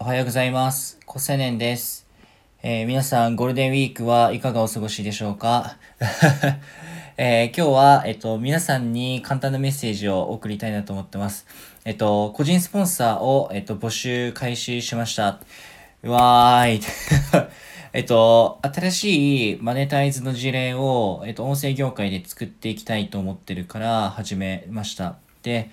おはようございます。小青年です。えー皆さん、ゴールデンウィークはいかがお過ごしでしょうか、えー今日は、えっと、皆さんに簡単なメッセージを送りたいなと思ってます。えっと、個人スポンサーを、えっと、募集開始しました。わーい。えっと、新しいマネタイズの事例を、えっと、音声業界で作っていきたいと思ってるから始めました。で、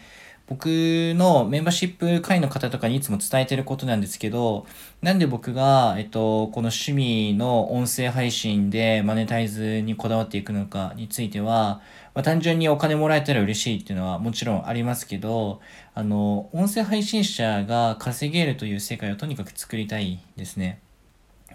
僕のメンバーシップ会の方とかにいつも伝えてることなんですけど、なんで僕が、えっと、この趣味の音声配信でマネタイズにこだわっていくのかについては、まあ、単純にお金もらえたら嬉しいっていうのはもちろんありますけど、あの、音声配信者が稼げるという世界をとにかく作りたいですね。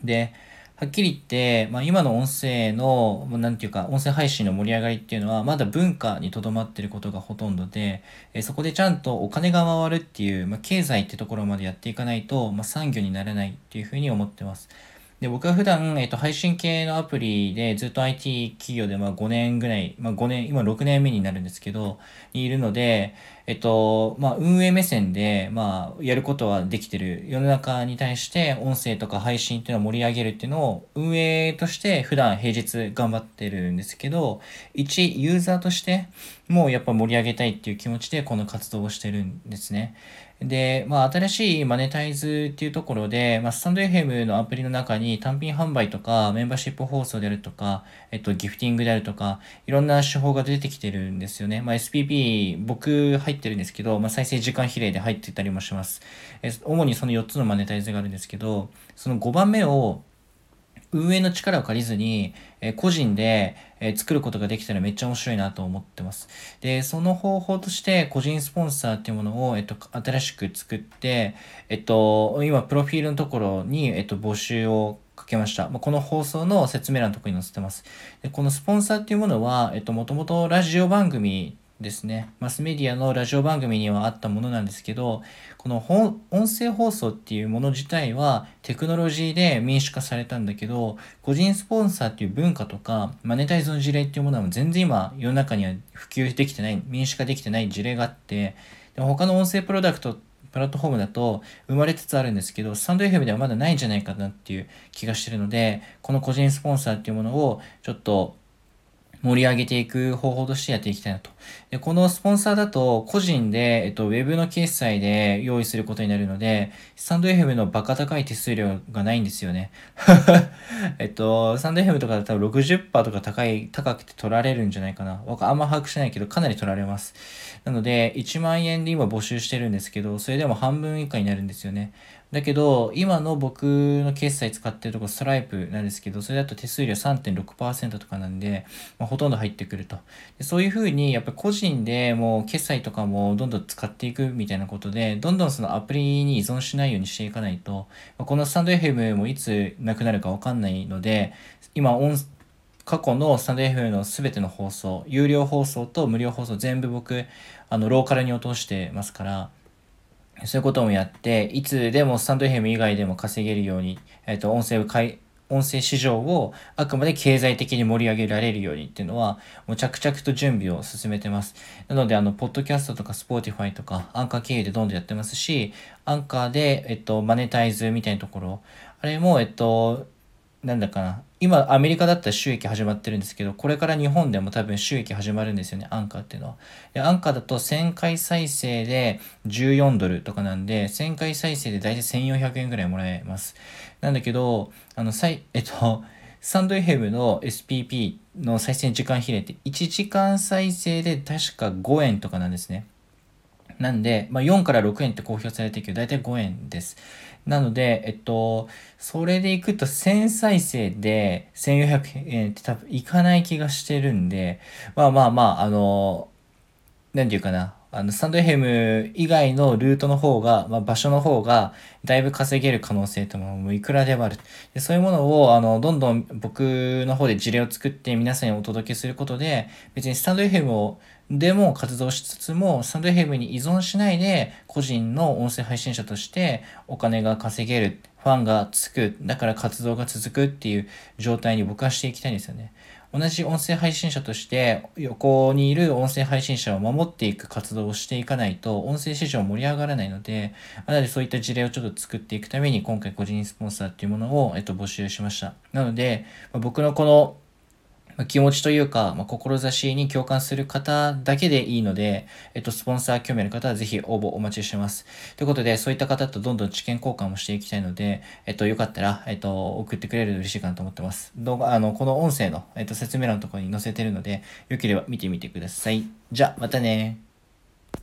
で、はっきり言って、まあ、今の音声の、なんていうか、音声配信の盛り上がりっていうのは、まだ文化にとどまってることがほとんどで、えそこでちゃんとお金が回るっていう、まあ、経済ってところまでやっていかないと、まあ、産業にならないっていうふうに思ってます。で、僕は普段、えっと、配信系のアプリでずっと IT 企業でまあ5年ぐらい、まあ5年、今6年目になるんですけど、にいるので、えっと、まあ運営目線で、まあやることはできてる。世の中に対して音声とか配信っていうのを盛り上げるっていうのを運営として普段平日頑張ってるんですけど、一ユーザーとしてもうやっぱ盛り上げたいっていう気持ちでこの活動をしてるんですね。で、まあ、新しいマネタイズっていうところで、まあ、スタンド FM のアプリの中に単品販売とか、メンバーシップ放送であるとか、えっと、ギフティングであるとか、いろんな手法が出てきてるんですよね。まあ、SPP、僕入ってるんですけど、まあ、再生時間比例で入ってたりもします。え主にその4つのマネタイズがあるんですけど、その5番目を、運営の力を借りずに、え個人で、え作ることができたらめっちゃ面白いなと思ってます。で、その方法として個人スポンサーっていうものを、えっと、新しく作って、えっと、今、プロフィールのところに、えっと、募集をかけました。まこの放送の説明欄のところに載せてます。で、このスポンサーっていうものは、えっと、もともとラジオ番組ですね。マスメディアのラジオ番組にはあったものなんですけど、この音声放送っていうもの自体はテクノロジーで民主化されたんだけど、個人スポンサーっていう文化とか、マネタイズの事例っていうものは全然今世の中には普及できてない、民主化できてない事例があって、でも他の音声プロダクト、プラットフォームだと生まれつつあるんですけど、スタンド FM ではまだないんじゃないかなっていう気がしてるので、この個人スポンサーっていうものをちょっと盛り上げていく方法としてやっていきたいなと。で、このスポンサーだと、個人で、えっと、ウェブの決済で用意することになるので、スタンド FM のバカ高い手数料がないんですよね。えっと、スタンド FM とかだったら60%とか高い、高くて取られるんじゃないかな。わかあんま把握してないけど、かなり取られます。なので、1万円で今募集してるんですけど、それでも半分以下になるんですよね。だけど、今の僕の決済使ってるところ、ストライプなんですけど、それだと手数料3.6%とかなんで、まあ、ほとんど入ってくると。でそういうふうに、やっぱり個人でもう決済とかもどんどん使っていくみたいなことで、どんどんそのアプリに依存しないようにしていかないと、まあこのスタンド FM もいつなくなるかわかんないので、今音、過去のスタンド FM のすべての放送、有料放送と無料放送全部僕、あの、ローカルに落としてますから、そういうこともやって、いつでもスタンド FM 以外でも稼げるように、えっ、と、音声を買い、音声市場をあくまで経済的に盛り上げられるようにっていうのは、もう着々と準備を進めてます。なので、あの、ポッドキャストとか Spotify とか、アンカー経由でどんどんやってますし、アンカーで、えっと、マネタイズみたいなところ、あれも、えっと、なんだかな。今、アメリカだったら収益始まってるんですけど、これから日本でも多分収益始まるんですよね、アンカーっていうのは。で、アンカーだと1000回再生で14ドルとかなんで、1000回再生で大体1400円ぐらいもらえます。なんだけど、あの、さい、えっと、サンド FM の SPP の再生時間比例って1時間再生で確か5円とかなんですね。なんで、まあ、4から6円って公表されてるけど、だいたい5円です。なので、えっと、それでいくと1000再生で1400円って多分いかない気がしてるんで、まあまあまあ、あの、なんていうかな、あの、スタンド FM 以外のルートの方が、まあ、場所の方が、だいぶ稼げる可能性というのもいくらでもある。でそういうものを、あの、どんどん僕の方で事例を作って皆さんにお届けすることで、別にスタンド FM を、でも活動しつつも、スタンド FM に依存しないで、個人の音声配信者としてお金が稼げる、ファンがつく、だから活動が続くっていう状態に僕はしていきたいんですよね。同じ音声配信者として横にいる音声配信者を守っていく活動をしていかないと音声市場盛り上がらないので、なのでそういった事例をちょっと作っていくために今回個人スポンサーっていうものを、えっと、募集しました。なので、ま僕のこの気持ちというか、まあ、志に共感する方だけでいいので、えっと、スポンサー興味ある方はぜひ応募お待ちしてます。ということで、そういった方とどんどん知見交換もしていきたいので、えっと、よかったら、えっと、送ってくれると嬉しいかなと思ってます。動画、あの、この音声の、えっと、説明欄のところに載せてるので、よければ見てみてください。じゃ、またね